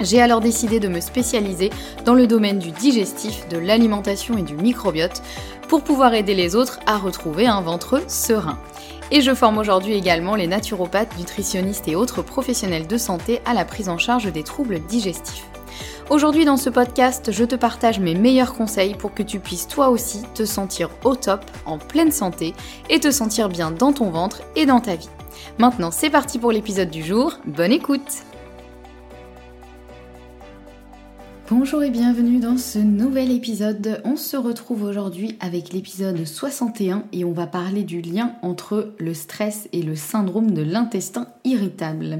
J'ai alors décidé de me spécialiser dans le domaine du digestif, de l'alimentation et du microbiote pour pouvoir aider les autres à retrouver un ventre serein. Et je forme aujourd'hui également les naturopathes, nutritionnistes et autres professionnels de santé à la prise en charge des troubles digestifs. Aujourd'hui dans ce podcast, je te partage mes meilleurs conseils pour que tu puisses toi aussi te sentir au top, en pleine santé et te sentir bien dans ton ventre et dans ta vie. Maintenant c'est parti pour l'épisode du jour, bonne écoute Bonjour et bienvenue dans ce nouvel épisode. On se retrouve aujourd'hui avec l'épisode 61 et on va parler du lien entre le stress et le syndrome de l'intestin irritable.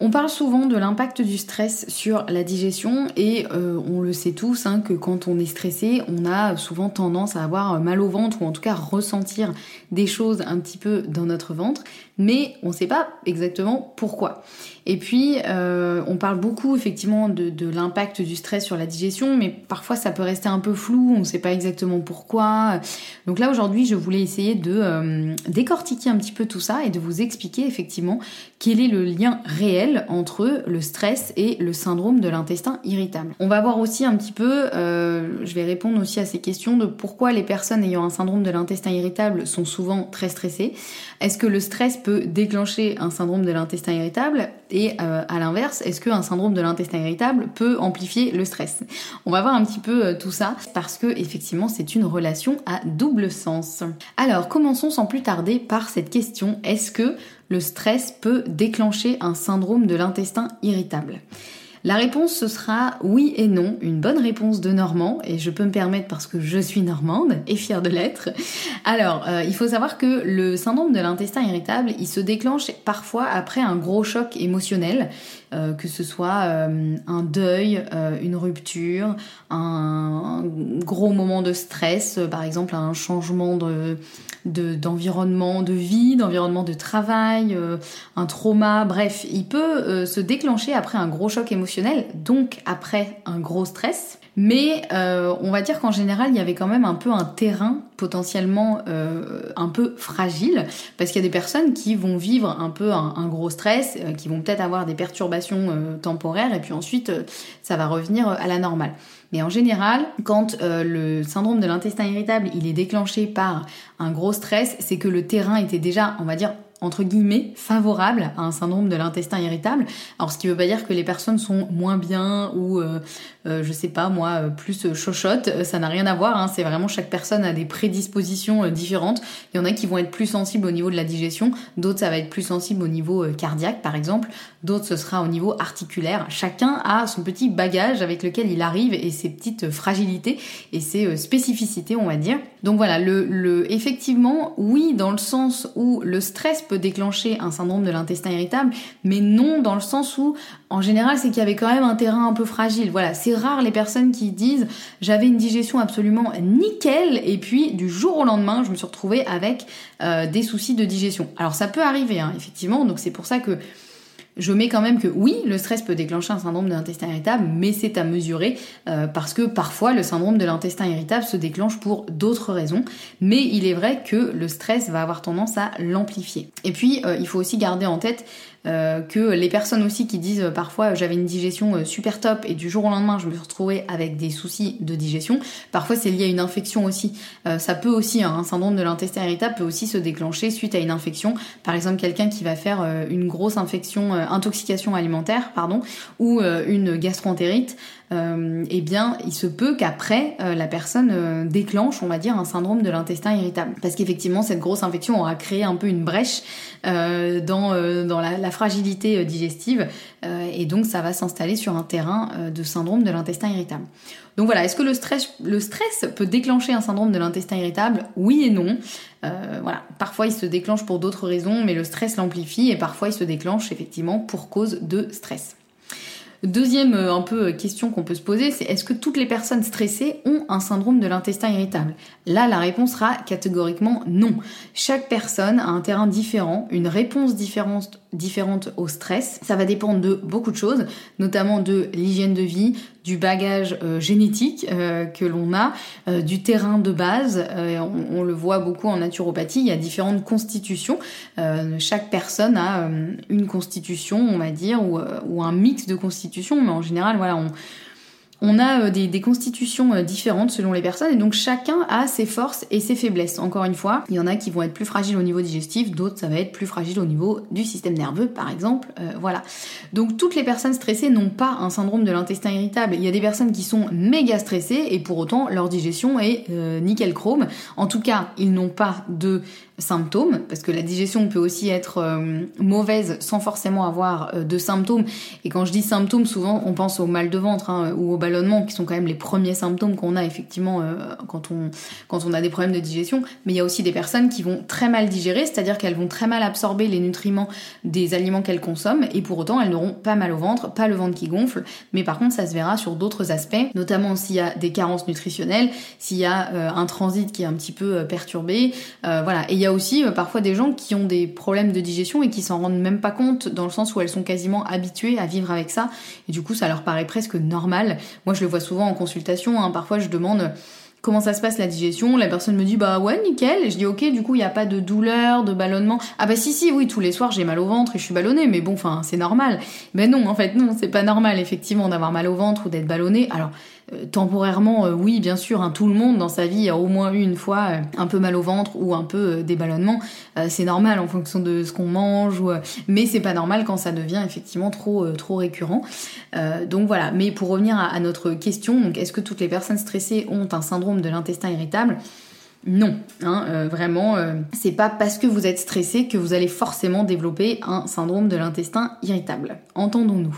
On parle souvent de l'impact du stress sur la digestion et euh, on le sait tous hein, que quand on est stressé, on a souvent tendance à avoir mal au ventre ou en tout cas ressentir des choses un petit peu dans notre ventre, mais on ne sait pas exactement pourquoi. Et puis, euh, on parle beaucoup effectivement de, l'impact du stress sur la digestion, mais parfois ça peut rester un peu flou, on ne sait pas exactement pourquoi. Donc là, aujourd'hui, je voulais essayer de euh, décortiquer un petit peu tout ça et de vous expliquer effectivement quel est le lien réel entre le stress et le syndrome de l'intestin irritable. On va voir aussi un petit peu, euh, je vais répondre aussi à ces questions de pourquoi les personnes ayant un syndrome de l'intestin irritable sont souvent très stressées. Est-ce que le stress peut déclencher un syndrome de l'intestin irritable et euh, à l'inverse, est-ce qu'un syndrome de l'intestin irritable peut amplifier le stress? On va voir un petit peu euh, tout ça parce que effectivement c'est une relation à double sens. Alors commençons sans plus tarder par cette question. Est-ce que le stress peut déclencher un syndrome de l'intestin irritable? La réponse ce sera oui et non, une bonne réponse de Normand, et je peux me permettre parce que je suis normande et fière de l'être. Alors, euh, il faut savoir que le syndrome de l'intestin irritable, il se déclenche parfois après un gros choc émotionnel, euh, que ce soit euh, un deuil, une rupture, un, gros moment de stress, par exemple un changement de d'environnement de, vie, d'environnement de travail, un trauma, bref, il peut se déclencher après un gros choc émotionnel donc après un gros stress. Mais euh, on va dire qu'en général, il y avait quand même un peu un terrain potentiellement euh, un peu fragile, parce qu'il y a des personnes qui vont vivre un peu un, gros stress, euh, qui vont peut-être avoir des perturbations temporaires, et puis ensuite, ça va revenir à la normale. Mais en général, quand le syndrome de l'intestin irritable, il est déclenché par un gros stress, c'est que le terrain était déjà, on va dire, entre guillemets favorable à un syndrome de l'intestin irritable. Alors ce qui veut pas dire que les personnes sont moins bien ou euh, euh, je sais pas moi euh, plus chochottes, ça n'a rien à voir. Hein. C'est vraiment chaque personne a des prédispositions différentes. Il y en a qui vont être plus sensibles au niveau de la digestion, d'autres ça va être plus sensible au niveau cardiaque par exemple, d'autres ce sera au niveau articulaire. Chacun a son petit bagage avec lequel il arrive et ses petites fragilités et ses spécificités on va dire. Donc voilà, le effectivement oui dans le sens où le stress peut déclencher un syndrome de l'intestin irritable, mais non dans le sens où, en général, c'est qu'il y avait quand même un terrain un peu fragile. Voilà, c'est rare les personnes qui disent j'avais une digestion absolument nickel et puis du jour au lendemain, je me suis retrouvée avec euh, des soucis de digestion. Alors ça peut arriver, hein, effectivement, donc c'est pour ça que je mets quand même que oui, le stress peut déclencher un syndrome de l'intestin irritable, mais c'est à mesurer parce que parfois le syndrome de l'intestin irritable se déclenche pour d'autres raisons, mais il est vrai que le stress va avoir tendance à l'amplifier. Et puis, il faut aussi garder en tête euh, que les personnes aussi qui disent euh, parfois j'avais une digestion euh, super top et du jour au lendemain je me suis retrouvée avec des soucis de digestion, parfois c'est lié à une infection aussi. ça peut aussi, hein, un syndrome de l'intestin irritable peut aussi se déclencher suite à une infection. Par exemple quelqu'un qui va faire une grosse infection, intoxication alimentaire, pardon, ou une gastroentérite. Euh, eh bien, il se peut qu'après, euh, la personne euh, déclenche, on va dire, un syndrome de l'intestin irritable. Parce qu'effectivement, cette grosse infection aura créé un peu une brèche dans, dans la, la fragilité digestive, et donc ça va s'installer sur un terrain de syndrome de l'intestin irritable. Donc voilà, est-ce que le stress, le stress peut déclencher un syndrome de l'intestin irritable? Oui et non. voilà, parfois il se déclenche pour d'autres raisons, mais le stress l'amplifie et parfois il se déclenche effectivement pour cause de stress. Deuxième euh, un peu euh, question qu'on peut se poser, c'est est-ce que toutes les personnes stressées ont un syndrome de l'intestin irritable? Là, la réponse sera catégoriquement non. Chaque personne a un terrain différent, une réponse différente, différente au stress. Ça va dépendre de beaucoup de choses, notamment de l'hygiène de vie, du bagage euh, génétique que l'on a, du terrain de base. On, on, le voit beaucoup en naturopathie, il y a différentes constitutions. chaque personne a une constitution, on va dire, ou, ou un mix de constitutions mais en général, voilà, on, on a euh, des, constitutions euh, différentes selon les personnes et donc chacun a ses forces et ses faiblesses. Encore une fois, il y en a qui vont être plus fragiles au niveau digestif, d'autres ça va être plus fragile au niveau du système nerveux par exemple. Euh, voilà. Donc toutes les personnes stressées n'ont pas un syndrome de l'intestin irritable. Il y a des personnes qui sont méga stressées et pour autant leur digestion est nickel chrome. En tout cas, ils n'ont pas de symptômes, parce que la digestion peut aussi être euh, mauvaise sans forcément avoir euh, de symptômes. Et quand je dis symptômes, souvent on pense au mal de ventre hein, ou au ballonnement, qui sont quand même les premiers symptômes qu'on a effectivement euh, quand, on, quand on a des problèmes de digestion. Mais il y a aussi des personnes qui vont très mal digérer, c'est-à-dire qu'elles vont très mal absorber les nutriments des aliments qu'elles consomment, et pour autant elles n'auront pas mal au ventre, pas le ventre qui gonfle, mais par contre ça se verra sur d'autres aspects, notamment s'il y a des carences nutritionnelles, s'il y a un transit qui est un petit peu perturbé, voilà. Et il y a aussi euh, parfois des gens qui ont des problèmes de digestion et qui s'en rendent même pas compte dans le sens où elles sont quasiment habituées à vivre avec ça et du coup ça leur paraît presque normal. Moi je le vois souvent en consultation, hein. parfois je demande comment ça se passe la digestion? La personne me dit bah ouais nickel. Et je dis ok du coup il n'y a pas de douleur, de ballonnement. Ah bah si si oui tous les soirs j'ai mal au ventre et je suis ballonnée mais bon enfin c'est normal. Mais non en fait non c'est pas normal effectivement d'avoir mal au ventre ou d'être ballonné. Alors euh, temporairement, euh, oui, bien sûr, hein, tout le monde dans sa vie a au moins eu une fois euh, un peu mal au ventre ou un peu des ballonnements. c'est normal en fonction de ce qu'on mange, mais c'est pas normal quand ça devient effectivement trop trop récurrent. donc voilà. Mais pour revenir à, notre question, est-ce que toutes les personnes stressées ont un syndrome de l'intestin irritable? Non, hein, vraiment, c'est pas parce que vous êtes stressé que vous allez forcément développer un syndrome de l'intestin irritable. Entendons-nous.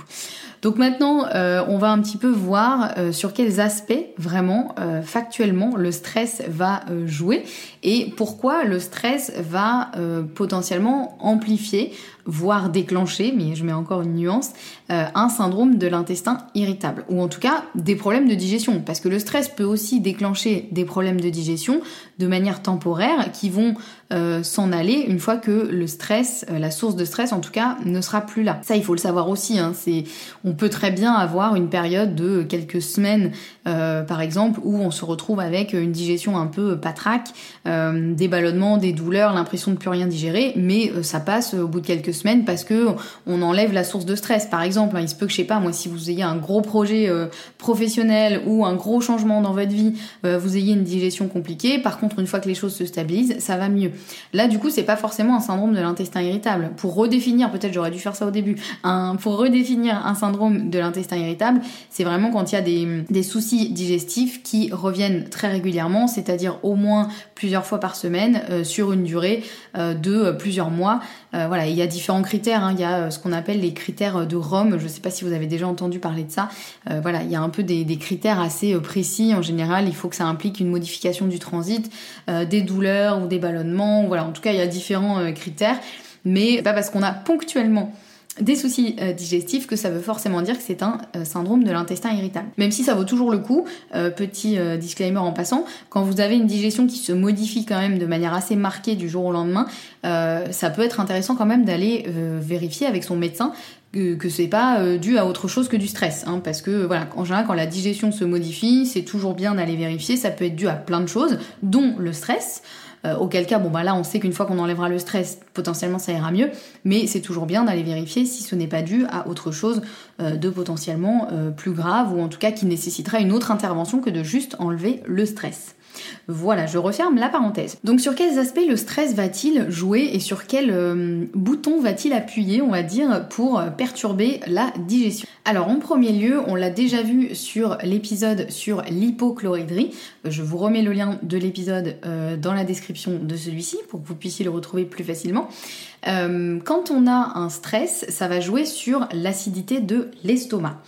Donc maintenant, euh, on va un petit peu voir euh, sur quels aspects vraiment euh, factuellement le stress va jouer et pourquoi le stress va potentiellement amplifier voire déclencher, mais je mets encore une nuance, un syndrome de l'intestin irritable, ou en tout cas des problèmes de digestion, parce que le stress peut aussi déclencher des problèmes de digestion de manière temporaire qui vont euh, s'en aller une fois que le stress, euh, la source de stress en tout cas, ne sera plus là. Ça, il faut le savoir aussi. Hein, c'est, on peut très bien avoir une période de quelques semaines, par exemple, où on se retrouve avec une digestion un peu patraque, des ballonnements, des douleurs, l'impression de plus rien digérer, mais ça passe au bout de quelques semaines parce que on enlève la source de stress. Par exemple, hein, il se peut que je sais pas, moi, si vous ayez un gros projet euh, professionnel ou un gros changement dans votre vie, euh, vous ayez une digestion compliquée. Par contre, une fois que les choses se stabilisent, ça va mieux. Là, du coup, c'est pas forcément un syndrome de l'intestin irritable. Pour redéfinir, peut-être j'aurais dû faire ça au début. Pour redéfinir un syndrome de l'intestin irritable, c'est vraiment quand il y a des, soucis digestifs qui reviennent très régulièrement, c'est-à-dire au moins plusieurs fois par semaine euh, sur une durée de plusieurs mois. Voilà, il y a différents critères. Hein. Il y a euh, ce qu'on appelle les critères de Rome. Je ne sais pas si vous avez déjà entendu parler de ça. Euh, voilà, il y a un peu des, critères assez euh, précis. En général, il faut que ça implique une modification du transit, des douleurs ou des ballonnements. Voilà, en tout cas, il y a différents critères. Mais pas parce qu'on a ponctuellement des soucis euh, digestifs que ça veut forcément dire que c'est un euh, syndrome de l'intestin irritable. Même si ça vaut toujours le coup, euh, petit disclaimer en passant, quand vous avez une digestion qui se modifie quand même de manière assez marquée du jour au lendemain, ça peut être intéressant quand même d'aller vérifier avec son médecin que, que c'est pas dû à autre chose que du stress, hein, parce que voilà, en général quand la digestion se modifie, c'est toujours bien d'aller vérifier, ça peut être dû à plein de choses, dont le stress. Euh, auquel cas, bon bah là, on sait qu'une fois qu'on enlèvera le stress, potentiellement ça ira mieux, mais c'est toujours bien d'aller vérifier si ce n'est pas dû à autre chose euh, de potentiellement euh, plus grave ou en tout cas qui nécessitera une autre intervention que de juste enlever le stress. Voilà, je referme la parenthèse. Donc sur quels aspects le stress va-t-il jouer et sur quel euh, bouton va-t-il appuyer, on va dire, pour perturber la digestion? Alors en premier lieu, on l'a déjà vu sur l'épisode sur l'hypochloridrie. Je vous remets le lien de l'épisode euh, dans la description de celui-ci pour que vous puissiez le retrouver plus facilement. Euh, quand on a un stress, ça va jouer sur l'acidité de l'estomac.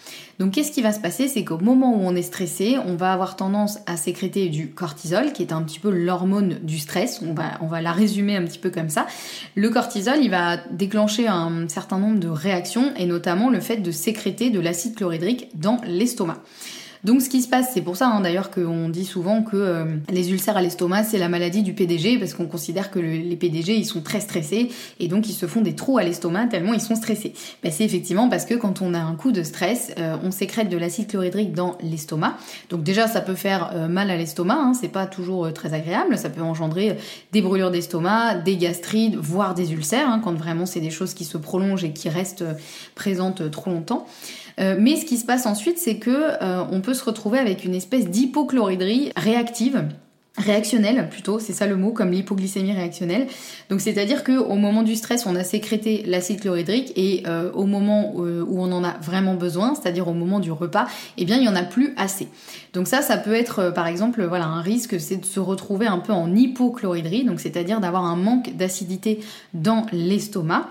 Donc qu'est-ce qui va se passer? C'est qu'au moment où on est stressé, on va avoir tendance à sécréter du cortisol, qui est un petit peu l'hormone du stress. On va, la résumer un petit peu comme ça. Le cortisol, il va déclencher un certain nombre de réactions, et notamment le fait de sécréter de l'acide chlorhydrique dans l'estomac. Donc ce qui se passe, c'est pour ça hein, d'ailleurs qu'on dit souvent que euh, les ulcères à l'estomac, c'est la maladie du PDG, parce qu'on considère que les PDG, ils sont très stressés, et donc ils se font des trous à l'estomac tellement ils sont stressés. Ben, c'est effectivement parce que quand on a un coup de stress, euh, on sécrète de l'acide chlorhydrique dans l'estomac. Donc déjà, ça peut faire euh, mal à l'estomac, hein, c'est pas toujours très agréable, ça peut engendrer des brûlures d'estomac, des gastrites, voire des ulcères, hein, quand vraiment c'est des choses qui se prolongent et qui restent présentes trop longtemps. Euh, mais ce qui se passe ensuite, c'est que euh, on peut se retrouver avec une espèce d'hypochloridrie réactive réactionnelle plutôt, c'est ça le mot, comme l'hypoglycémie réactionnelle. Donc c'est-à-dire que au moment du stress, on a sécrété l'acide chlorhydrique et euh, au moment où on en a vraiment besoin, c'est-à-dire au moment du repas, eh bien il y en a plus assez. Donc ça, ça peut être par exemple voilà un risque, c'est de se retrouver un peu en hypochloridrie, donc c'est-à-dire d'avoir un manque d'acidité dans l'estomac.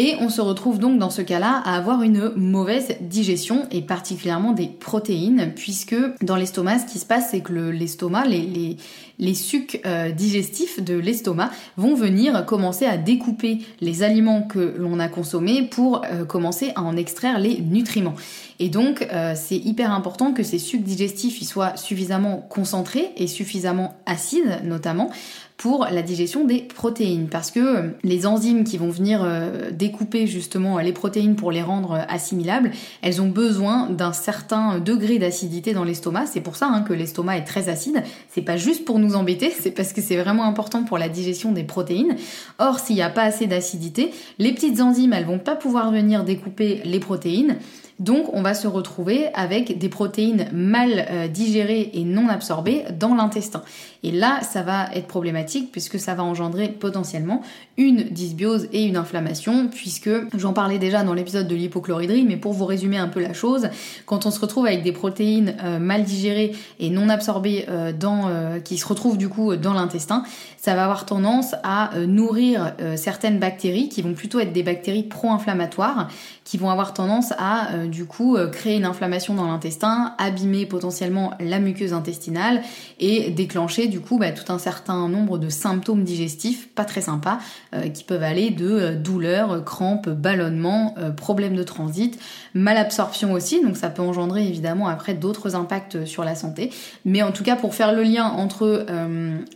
Et on se retrouve donc dans ce cas-là à avoir une mauvaise digestion et particulièrement des protéines, puisque dans l'estomac, ce qui se passe, c'est que l'estomac, les, les, sucs euh, digestifs de l'estomac vont venir commencer à découper les aliments que l'on a consommés pour euh, commencer à en extraire les nutriments. Et donc, euh, c'est hyper important que ces sucs digestifs ils soient suffisamment concentrés et suffisamment acides, notamment, pour la digestion des protéines parce que les enzymes qui vont venir euh, découper justement les protéines pour les rendre assimilables, elles ont besoin d'un certain degré d'acidité dans l'estomac. C'est pour ça hein, que l'estomac est très acide. C'est pas juste pour nous embêter, c'est parce que c'est vraiment important pour la digestion des protéines. Or, s'il n'y a pas assez d'acidité, les petites enzymes elles vont pas pouvoir venir découper les protéines donc on va se retrouver avec des protéines mal euh, digérées et non absorbées dans l'intestin. Et là, ça va être problématique puisque ça va engendrer potentiellement une dysbiose et une inflammation puisque j'en parlais déjà dans l'épisode de l'hypochloridrie, mais pour vous résumer un peu la chose, quand on se retrouve avec des protéines euh, mal digérées et non absorbées euh, dans, qui se retrouvent du coup dans l'intestin, ça va avoir tendance à nourrir certaines bactéries qui vont plutôt être des bactéries pro-inflammatoires qui vont avoir tendance à euh, du coup euh, créer une inflammation dans l'intestin, abîmer potentiellement la muqueuse intestinale et déclencher du coup bah, tout un certain nombre de symptômes digestifs pas très sympas euh, qui peuvent aller de douleurs, crampes, ballonnements, problèmes de transit, malabsorption aussi, donc ça peut engendrer évidemment après d'autres impacts sur la santé. Mais en tout cas pour faire le lien entre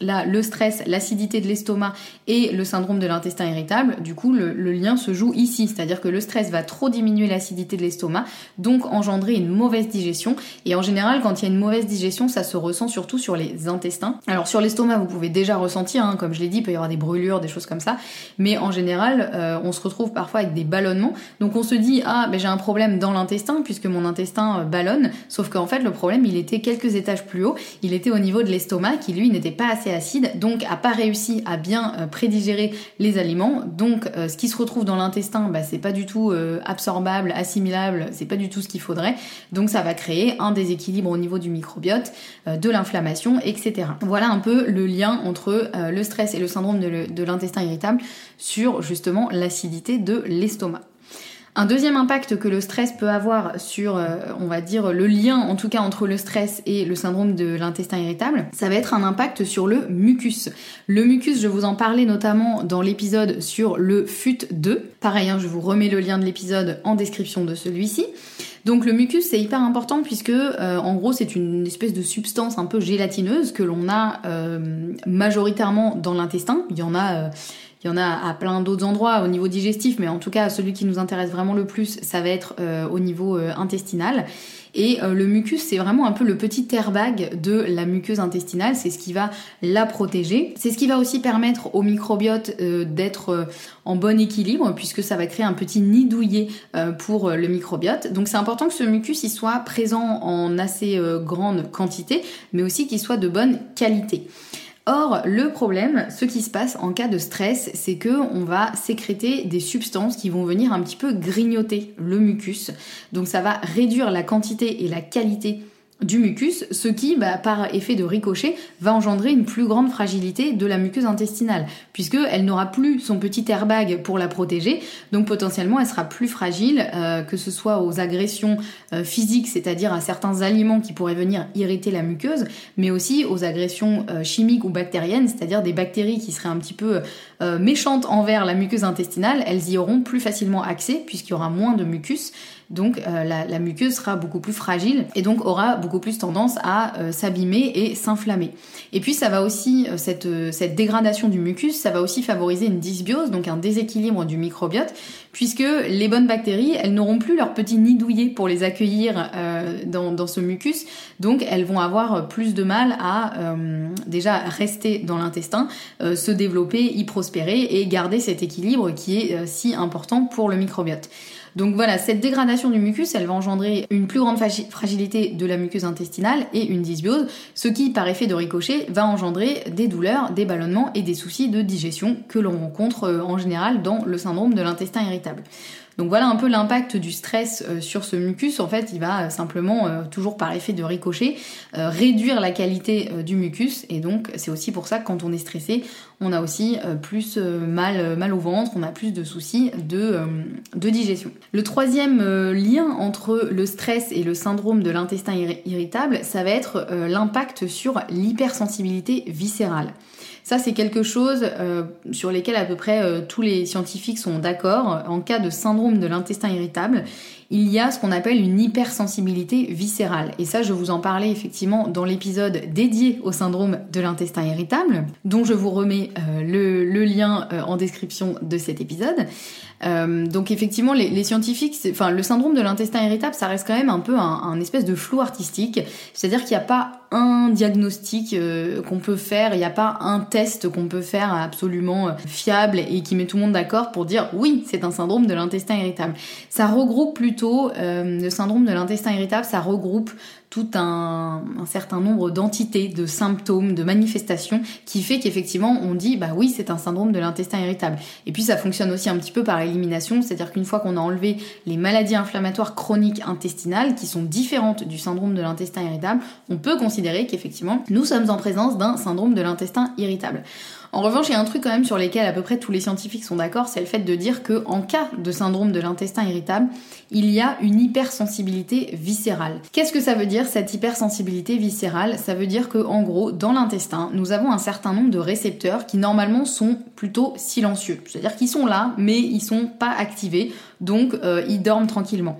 là, le stress, l'acidité de l'estomac et le syndrome de l'intestin irritable, du coup le, le lien se joue ici, c'est-à-dire que le stress va trop diminuer l'acidité de l'estomac, donc engendrer une mauvaise digestion. Et en général, quand il y a une mauvaise digestion, ça se ressent surtout sur les intestins. Alors sur l'estomac, vous pouvez déjà ressentir, hein, comme je l'ai dit, il peut y avoir des brûlures, des choses comme ça. Mais en général, euh, on se retrouve parfois avec des ballonnements. Donc on se dit, ah, ben j'ai un problème dans l'intestin, puisque mon intestin euh, ballonne. Sauf qu'en fait, le problème, il était quelques étages plus haut. Il était au niveau de l'estomac, qui lui n'était pas assez acide, donc a pas réussi à bien euh, prédigérer les aliments. Donc ce qui se retrouve dans l'intestin, bah, c'est pas du tout absorbable, assimilable, c'est pas du tout ce qu'il faudrait. Donc ça va créer un déséquilibre au niveau du microbiote, euh, de l'inflammation, etc. Voilà un peu le lien entre euh, le stress et le syndrome de l'intestin irritable sur justement l'acidité de l'estomac. Un deuxième impact que le stress peut avoir sur, euh, on va dire, le lien en tout cas entre le stress et le syndrome de l'intestin irritable, ça va être un impact sur le mucus. Le mucus, je vous en parlais notamment dans l'épisode sur le FUT2. Pareil, hein, je vous remets le lien de l'épisode en description de celui-ci. Donc le mucus c'est hyper important puisque euh, en gros c'est une espèce de substance un peu gélatineuse que l'on a euh, majoritairement dans l'intestin. Il y en a il y en a à plein d'autres endroits au niveau digestif, mais en tout cas celui qui nous intéresse vraiment le plus, ça va être euh, au niveau euh, intestinal. Et euh, le mucus, c'est vraiment un peu le petit airbag de la muqueuse intestinale, c'est ce qui va la protéger. C'est ce qui va aussi permettre au microbiote d'être en bon équilibre, puisque ça va créer un petit nid douillet pour le microbiote. Donc c'est important que ce mucus il soit présent en assez grande quantité, mais aussi qu'il soit de bonne qualité. Or, le problème, ce qui se passe en cas de stress, c'est que on va sécréter des substances qui vont venir un petit peu grignoter le mucus. Donc ça va réduire la quantité et la qualité du mucus, ce qui, bah, par effet de ricochet, va engendrer une plus grande fragilité de la muqueuse intestinale, puisque elle n'aura plus son petit airbag pour la protéger, donc potentiellement elle sera plus fragile, euh, que ce soit aux agressions euh, physiques, c'est-à-dire à certains aliments qui pourraient venir irriter la muqueuse, mais aussi aux agressions euh, chimiques ou bactériennes, c'est-à-dire des bactéries qui seraient un petit peu méchantes envers la muqueuse intestinale, elles y auront plus facilement accès puisqu'il y aura moins de mucus donc euh, la, muqueuse sera beaucoup plus fragile et donc aura beaucoup plus tendance à euh, s'abîmer et s'inflammer. Et puis ça va aussi, euh, cette, dégradation du mucus, ça va aussi favoriser une dysbiose, donc un déséquilibre du microbiote, puisque les bonnes bactéries, elles n'auront plus leur petit nid douillet pour les accueillir dans, ce mucus, donc elles vont avoir plus de mal à déjà rester dans l'intestin, se développer, y prospérer et garder cet équilibre qui est si important pour le microbiote. Donc voilà, cette dégradation du mucus, elle va engendrer une plus grande fragilité de la muqueuse intestinale et une dysbiose, ce qui, par effet de ricochet, va engendrer des douleurs, des ballonnements et des soucis de digestion que l'on rencontre euh, en général dans le syndrome de l'intestin irritable. Donc voilà un peu l'impact du stress euh, sur ce mucus. En fait, il va euh, simplement, euh, toujours par effet de ricochet, réduire la qualité du mucus. Et donc c'est aussi pour ça que quand on est stressé, on a aussi plus mal, mal au ventre, on a plus de soucis de, de digestion. Le troisième lien entre le stress et le syndrome de l'intestin irritable, ça va être l'impact sur l'hypersensibilité viscérale. Ça, c'est quelque chose euh, sur lesquels à peu près euh, tous les scientifiques sont d'accord. En cas de syndrome de l'intestin irritable, il y a ce qu'on appelle une hypersensibilité viscérale. Et ça, je vous en parlais effectivement dans l'épisode dédié au syndrome de l'intestin irritable, dont je vous remets euh, le, lien en description de cet épisode. Donc effectivement, les, scientifiques, enfin le syndrome de l'intestin irritable, ça reste quand même un peu un, un espèce de flou artistique. C'est-à-dire qu'il n'y a pas un diagnostic euh, qu'on peut faire, il n'y a pas un test qu'on peut faire absolument euh, fiable et qui met tout le monde d'accord pour dire oui, c'est un syndrome de l'intestin irritable. Ça regroupe plutôt, euh, le syndrome de l'intestin irritable, ça regroupe tout un, certain nombre d'entités, de symptômes, de manifestations qui fait qu'effectivement on dit bah oui c'est un syndrome de l'intestin irritable. Et puis ça fonctionne aussi un petit peu par élimination, c'est-à-dire qu'une fois qu'on a enlevé les maladies inflammatoires chroniques intestinales qui sont différentes du syndrome de l'intestin irritable, on peut considérer qu'effectivement nous sommes en présence d'un syndrome de l'intestin irritable. En revanche, il y a un truc quand même sur lequel à peu près tous les scientifiques sont d'accord, c'est le fait de dire que en cas de syndrome de l'intestin irritable, il y a une hypersensibilité viscérale. Qu'est-ce que ça veut dire cette hypersensibilité viscérale? Ça veut dire que en gros, dans l'intestin, nous avons un certain nombre de récepteurs qui normalement sont plutôt silencieux, c'est-à-dire qu'ils sont là, mais ils sont pas activés, donc euh, ils dorment tranquillement.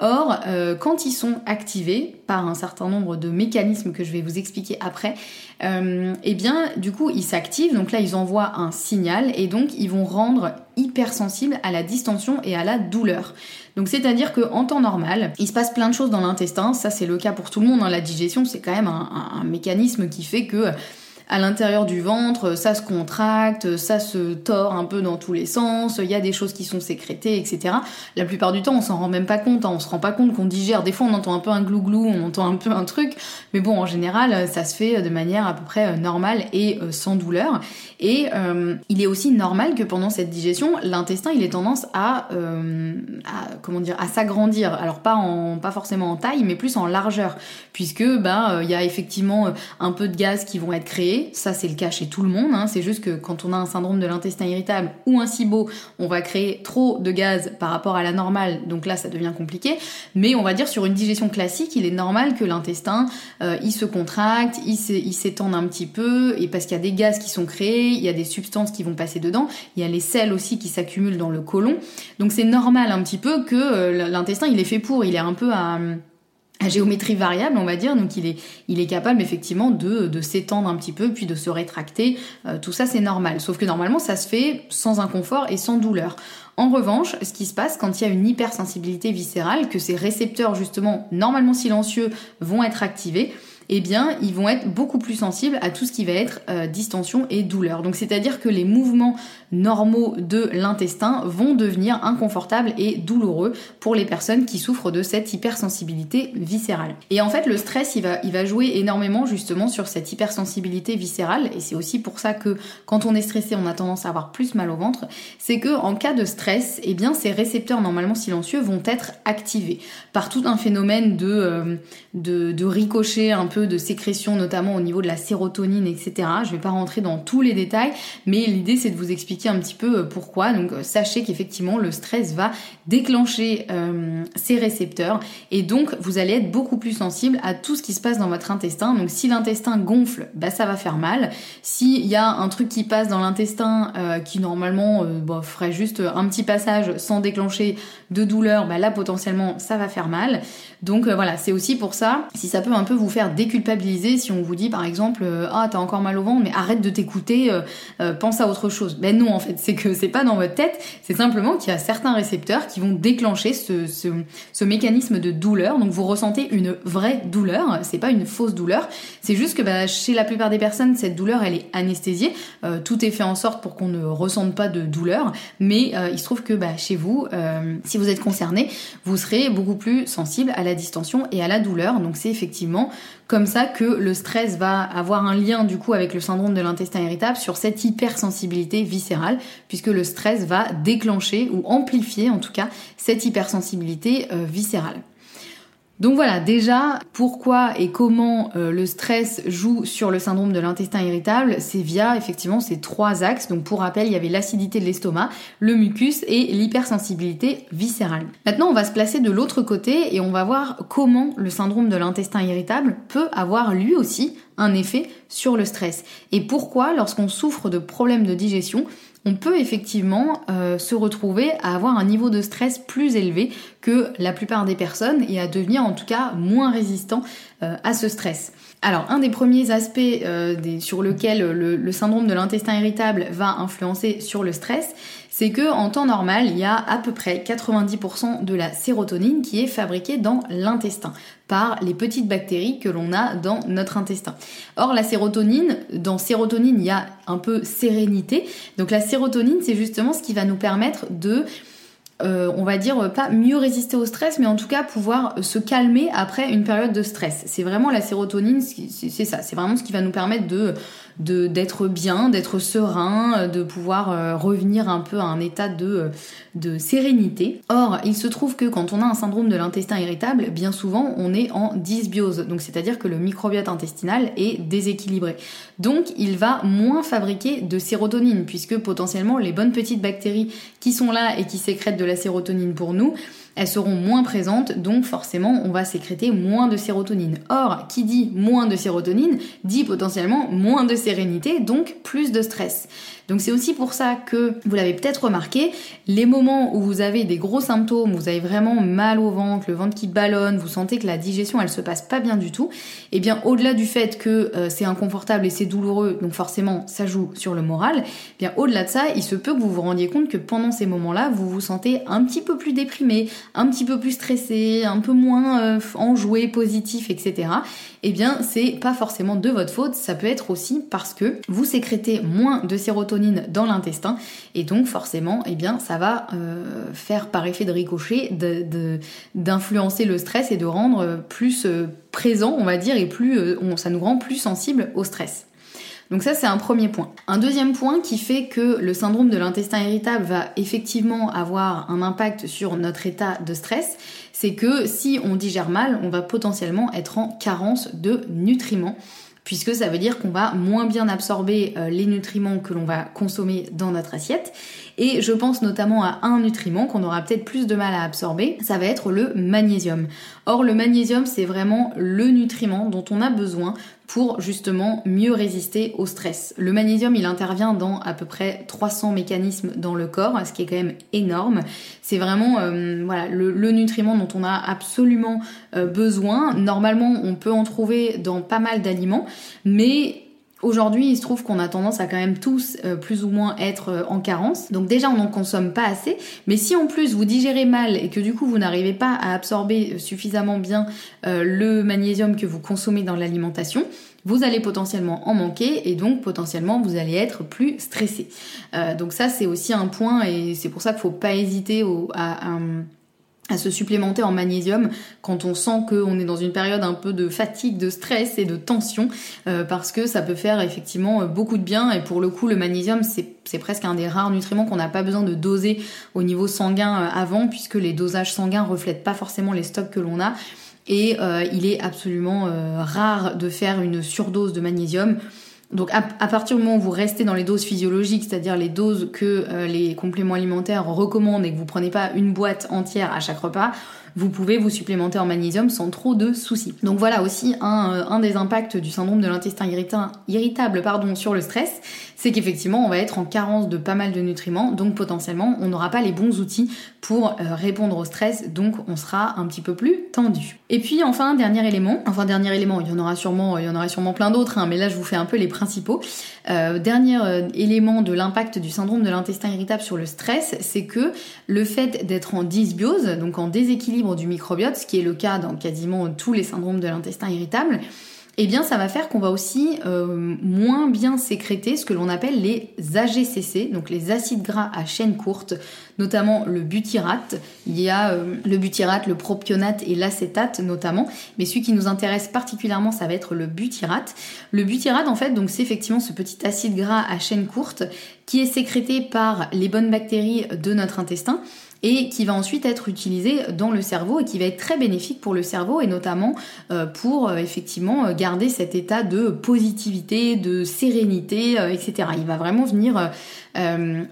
Or, euh, quand ils sont activés par un certain nombre de mécanismes que je vais vous expliquer après, euh, eh bien, du coup, ils s'activent. Donc là, ils envoient un signal et donc ils vont rendre hypersensibles à la distension et à la douleur. Donc c'est-à-dire qu'en temps normal, il se passe plein de choses dans l'intestin. Ça, c'est le cas pour tout le monde. Hein. La digestion, c'est quand même un mécanisme qui fait que à l'intérieur du ventre, ça se contracte, ça se tord un peu dans tous les sens, il y a des choses qui sont sécrétées, etc. La plupart du temps, on s'en rend même pas compte, hein. on se rend pas compte qu'on digère. Des fois, on entend un peu un glouglou, on entend un peu un truc, mais bon, en général, ça se fait de manière à peu près euh, normale et euh, sans douleur. Et euh, il est aussi normal que pendant cette digestion, l'intestin, il ait tendance à, comment dire, à s'agrandir. Alors pas en, pas forcément en taille, mais plus en largeur, puisque ben, il y a effectivement un peu de gaz qui vont être créés Ça, c'est le cas chez tout le monde. Hein. C'est juste que quand on a un syndrome de l'intestin irritable ou un SIBO, on va créer trop de gaz par rapport à la normale. Donc là, ça devient compliqué. Mais on va dire sur une digestion classique, il est normal que l'intestin, euh, il se contracte, il s'étende un petit peu, et parce qu'il y a des gaz qui sont créés, il y a des substances qui vont passer dedans, il y a les sels aussi qui s'accumulent dans le côlon. Donc c'est normal un petit peu que euh, l'intestin, il est fait pour, il est un peu à géométrie variable, on va dire, donc il est, il est capable effectivement de, de s'étendre un petit peu, puis de se rétracter. Euh, tout ça, c'est normal. Sauf que normalement, ça se fait sans inconfort et sans douleur. En revanche, ce qui se passe quand il y a une hypersensibilité viscérale, que ces récepteurs justement normalement silencieux vont être activés, eh bien, ils vont être beaucoup plus sensibles à tout ce qui va être euh, distension et douleur. Donc, c'est-à-dire que les mouvements normaux de l'intestin vont devenir inconfortables et douloureux pour les personnes qui souffrent de cette hypersensibilité viscérale. Et en fait, le stress, il va, jouer énormément justement sur cette hypersensibilité viscérale. Et c'est aussi pour ça que quand on est stressé, on a tendance à avoir plus mal au ventre. C'est que en cas de stress, eh bien, ces récepteurs normalement silencieux vont être activés par tout un phénomène de, euh, ricochet un peu de sécrétion, notamment au niveau de la sérotonine, etc. Je vais pas rentrer dans tous les détails, mais l'idée c'est de vous expliquer un petit peu euh, pourquoi. Donc euh, sachez qu'effectivement le stress va déclencher euh, ces récepteurs et donc vous allez être beaucoup plus sensible à tout ce qui se passe dans votre intestin. Donc si l'intestin gonfle, bah ça va faire mal. S'il y a un truc qui passe dans l'intestin qui normalement bah, ferait juste un petit passage sans déclencher de douleur, bah là potentiellement ça va faire mal. Donc voilà, c'est aussi pour ça, si ça peut un peu vous faire déculpabiliser si on vous dit par exemple euh, ah t'as encore mal au ventre mais arrête de t'écouter euh, euh, pense à autre chose. Ben non en fait c'est que c'est pas dans votre tête c'est simplement qu'il y a certains récepteurs qui vont déclencher ce, ce, mécanisme de douleur. Donc vous ressentez une vraie douleur c'est pas une fausse douleur. C'est juste que bah, chez la plupart des personnes cette douleur elle est anesthésiée. Tout est fait en sorte pour qu'on ne ressente pas de douleur. Mais il se trouve que bah, chez vous si vous êtes concerné vous serez beaucoup plus sensible à la distension et à la douleur. Donc c'est effectivement comme ça que le stress va avoir un lien du coup avec le syndrome de l'intestin irritable sur cette hypersensibilité viscérale, puisque le stress va déclencher ou amplifier en tout cas cette hypersensibilité euh, viscérale. Donc voilà, déjà, pourquoi et comment euh, le stress joue sur le syndrome de l'intestin irritable, c'est via effectivement ces trois axes. Donc pour rappel, il y avait l'acidité de l'estomac, le mucus et l'hypersensibilité viscérale. Maintenant, on va se placer de l'autre côté et on va voir comment le syndrome de l'intestin irritable peut avoir lui aussi un effet sur le stress. Et pourquoi, lorsqu'on souffre de problèmes de digestion, on peut effectivement euh, se retrouver à avoir un niveau de stress plus élevé que la plupart des personnes et à devenir en tout cas moins résistant euh, à ce stress. Alors un des premiers aspects euh, sur lequel le syndrome de l'intestin irritable va influencer sur le stress, c'est que en temps normal, il y a à peu près 90% de la sérotonine qui est fabriquée dans l'intestin par les petites bactéries que l'on a dans notre intestin. Or la sérotonine, dans sérotonine, il y a un peu sérénité. Donc la sérotonine, c'est justement ce qui va nous permettre de euh, on va dire pas mieux résister au stress, mais en tout cas pouvoir se calmer après une période de stress. C'est vraiment la sérotonine, c'est ça, c'est vraiment ce qui va nous permettre de d'être bien, d'être serein, de pouvoir euh, revenir un peu à un état de, de sérénité. Or, il se trouve que quand on a un syndrome de l'intestin irritable, bien souvent on est en dysbiose, donc c'est-à-dire que le microbiote intestinal est déséquilibré. Donc il va moins fabriquer de sérotonine, puisque potentiellement les bonnes petites bactéries qui sont là et qui sécrètent de la sérotonine pour nous, elles seront moins présentes, donc forcément on va sécréter moins de sérotonine. Or, qui dit moins de sérotonine dit potentiellement moins de sérénité, donc plus de stress. Donc c'est aussi pour ça que, vous l'avez peut-être remarqué, les moments où vous avez des gros symptômes, vous avez vraiment mal au ventre, le ventre qui ballonne, vous sentez que la digestion elle se passe pas bien du tout, et eh bien au-delà du fait que euh, c'est inconfortable et c'est douloureux, donc forcément ça joue sur le moral, eh bien au-delà de ça, il se peut que vous vous rendiez compte que pendant ces moments-là, vous vous sentez un petit peu plus déprimé, un petit peu plus stressé, un peu moins euh, enjoué, positif, etc. Eh bien c'est pas forcément de votre faute, ça peut être aussi parce que vous sécrétez moins de sérotonine dans l'intestin et donc forcément eh bien ça va euh, faire par effet de ricochet d'influencer le stress et de rendre plus euh, présent on va dire et plus ça nous rend plus sensible au stress. Donc ça c'est un premier point. Un deuxième point qui fait que le syndrome de l'intestin irritable va effectivement avoir un impact sur notre état de stress, c'est que si on digère mal, on va potentiellement être en carence de nutriments puisque ça veut dire qu'on va moins bien absorber euh, les nutriments que l'on va consommer dans notre assiette. Et je pense notamment à un nutriment qu'on aura peut-être plus de mal à absorber, ça va être le magnésium. Or le magnésium c'est vraiment le nutriment dont on a besoin pour justement mieux résister au stress. Le magnésium, il intervient dans à peu près 300 mécanismes dans le corps, ce qui est quand même énorme. C'est vraiment euh, le, nutriment dont on a absolument euh, besoin. Normalement, on peut en trouver dans pas mal d'aliments, mais Aujourd'hui, il se trouve qu'on a tendance à quand même tous euh, plus ou moins être en carence. Donc déjà, on n'en consomme pas assez. Mais si en plus vous digérez mal et que du coup vous n'arrivez pas à absorber suffisamment bien le magnésium que vous consommez dans l'alimentation, vous allez potentiellement en manquer et donc potentiellement vous allez être plus stressé. Euh, donc ça c'est aussi un point et c'est pour ça qu'il faut pas hésiter à, se supplémenter en magnésium quand on sent qu'on est dans une période un peu de fatigue, de stress et de tension euh, parce que ça peut faire effectivement beaucoup de bien et pour le coup le magnésium c'est presque un des rares nutriments qu'on n'a pas besoin de doser au niveau sanguin euh, avant puisque les dosages sanguins reflètent pas forcément les stocks que l'on a et euh, il est absolument euh, rare de faire une surdose de magnésium. Donc à, partir du moment où vous restez dans les doses physiologiques, c'est-à-dire les doses que euh, les compléments alimentaires recommandent et que vous prenez pas une boîte entière à chaque repas, vous pouvez vous supplémenter en magnésium sans trop de soucis. Donc voilà aussi un, un des impacts du syndrome de l'intestin irritable pardon, sur le stress, c'est qu'effectivement on va être en carence de pas mal de nutriments, donc potentiellement on n'aura pas les bons outils pour euh, répondre au stress, donc on sera un petit peu plus tendu. Et puis enfin dernier élément, enfin dernier élément, il y en aura sûrement, il y en aura sûrement plein d'autres, hein, mais là je vous fais un peu les principaux. Euh, dernier euh, élément de l'impact du syndrome de l'intestin irritable sur le stress, c'est que le fait d'être en dysbiose, donc en déséquilibre du microbiote, ce qui est le cas dans quasiment tous les syndromes de l'intestin irritable, eh bien ça va faire qu'on va aussi euh, moins bien sécréter ce que l'on appelle les AGCC, donc les acides gras à chaîne courte, notamment le butyrate. Il y a euh, le butyrate, le propionate et l'acétate notamment, mais celui qui nous intéresse particulièrement, ça va être le butyrate. Le butyrate, en fait, donc c'est effectivement ce petit acide gras à chaîne courte qui est sécrété par les bonnes bactéries de notre intestin et qui va ensuite être utilisé dans le cerveau et qui va être très bénéfique pour le cerveau et notamment euh, pour euh, effectivement garder cet état de positivité, de sérénité, etc. Il va vraiment venir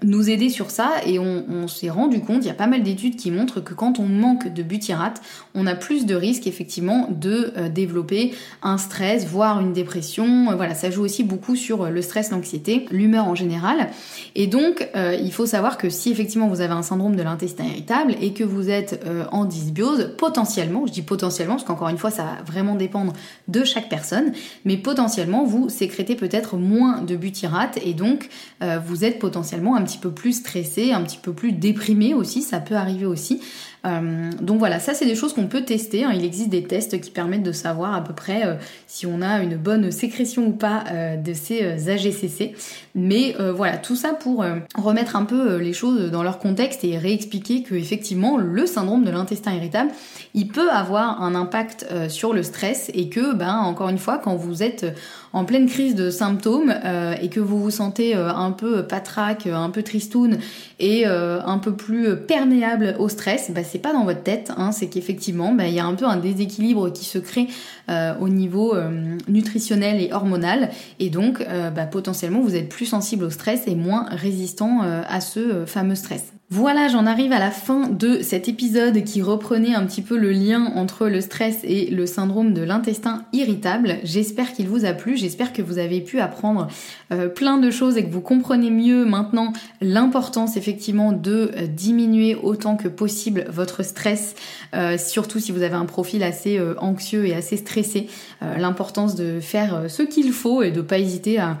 nous aider sur ça et on, s'est rendu compte, il y a pas mal d'études qui montrent que quand on manque de butyrate, on a plus de risques effectivement de développer un stress, voire une dépression. Voilà, ça joue aussi beaucoup sur le stress, l'anxiété, l'humeur en général. Et donc, il faut savoir que si effectivement vous avez un syndrome de l'intestin irritable et que vous êtes euh, en dysbiose, potentiellement, je dis potentiellement parce qu'encore une fois ça va vraiment dépendre de chaque personne, mais potentiellement vous sécrétez peut-être moins de butyrate et donc euh, vous êtes potentiellement un petit peu plus stressé, un petit peu plus déprimé aussi, ça peut arriver aussi. Euh, donc voilà, ça c'est des choses qu'on peut tester. Hein. Il existe des tests qui permettent de savoir à peu près euh, si on a une bonne sécrétion ou pas euh, de ces AGCC. Mais voilà, tout ça pour remettre un peu les choses dans leur contexte et réexpliquer que effectivement le syndrome de l'intestin irritable, il peut avoir un impact sur le stress et que, ben encore une fois, quand vous êtes en pleine crise de symptômes et que vous vous sentez un peu patraque, un peu tristoun et un peu plus perméable au stress, ben, c'est pas dans votre tête, hein, c'est qu'effectivement, bah, il y a un peu un déséquilibre qui se crée euh, au niveau euh, nutritionnel et hormonal, et donc euh, bah, potentiellement vous êtes plus sensible au stress et moins résistant à ce fameux stress. Voilà, j'en arrive à la fin de cet épisode qui reprenait un petit peu le lien entre le stress et le syndrome de l'intestin irritable. J'espère qu'il vous a plu, j'espère que vous avez pu apprendre euh, plein de choses et que vous comprenez mieux maintenant l'importance effectivement de euh, diminuer autant que possible votre stress, euh, surtout si vous avez un profil assez anxieux et assez stressé. l'importance de faire ce qu'il faut et de pas hésiter à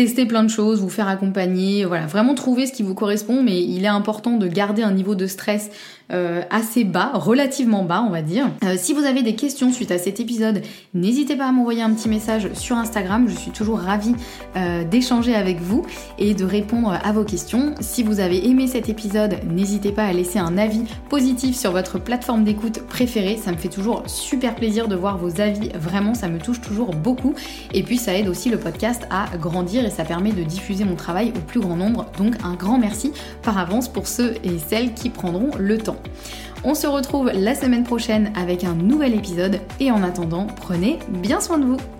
tester plein de choses, vous faire accompagner, voilà, vraiment trouver ce qui vous correspond, mais il est important de garder un niveau de stress euh, assez bas, relativement bas on va dire. Euh, si vous avez des questions suite à cet épisode, n'hésitez pas à m'envoyer un petit message sur Instagram, je suis toujours ravie euh, d'échanger avec vous et de répondre à vos questions. Si vous avez aimé cet épisode, n'hésitez pas à laisser un avis positif sur votre plateforme d'écoute préférée, ça me fait toujours super plaisir de voir vos avis, vraiment ça me touche toujours beaucoup et puis ça aide aussi le podcast à grandir ça permet de diffuser mon travail au plus grand nombre, donc un grand merci par avance pour ceux et celles qui prendront le temps. On se retrouve la semaine prochaine avec un nouvel épisode et en attendant, prenez bien soin de vous.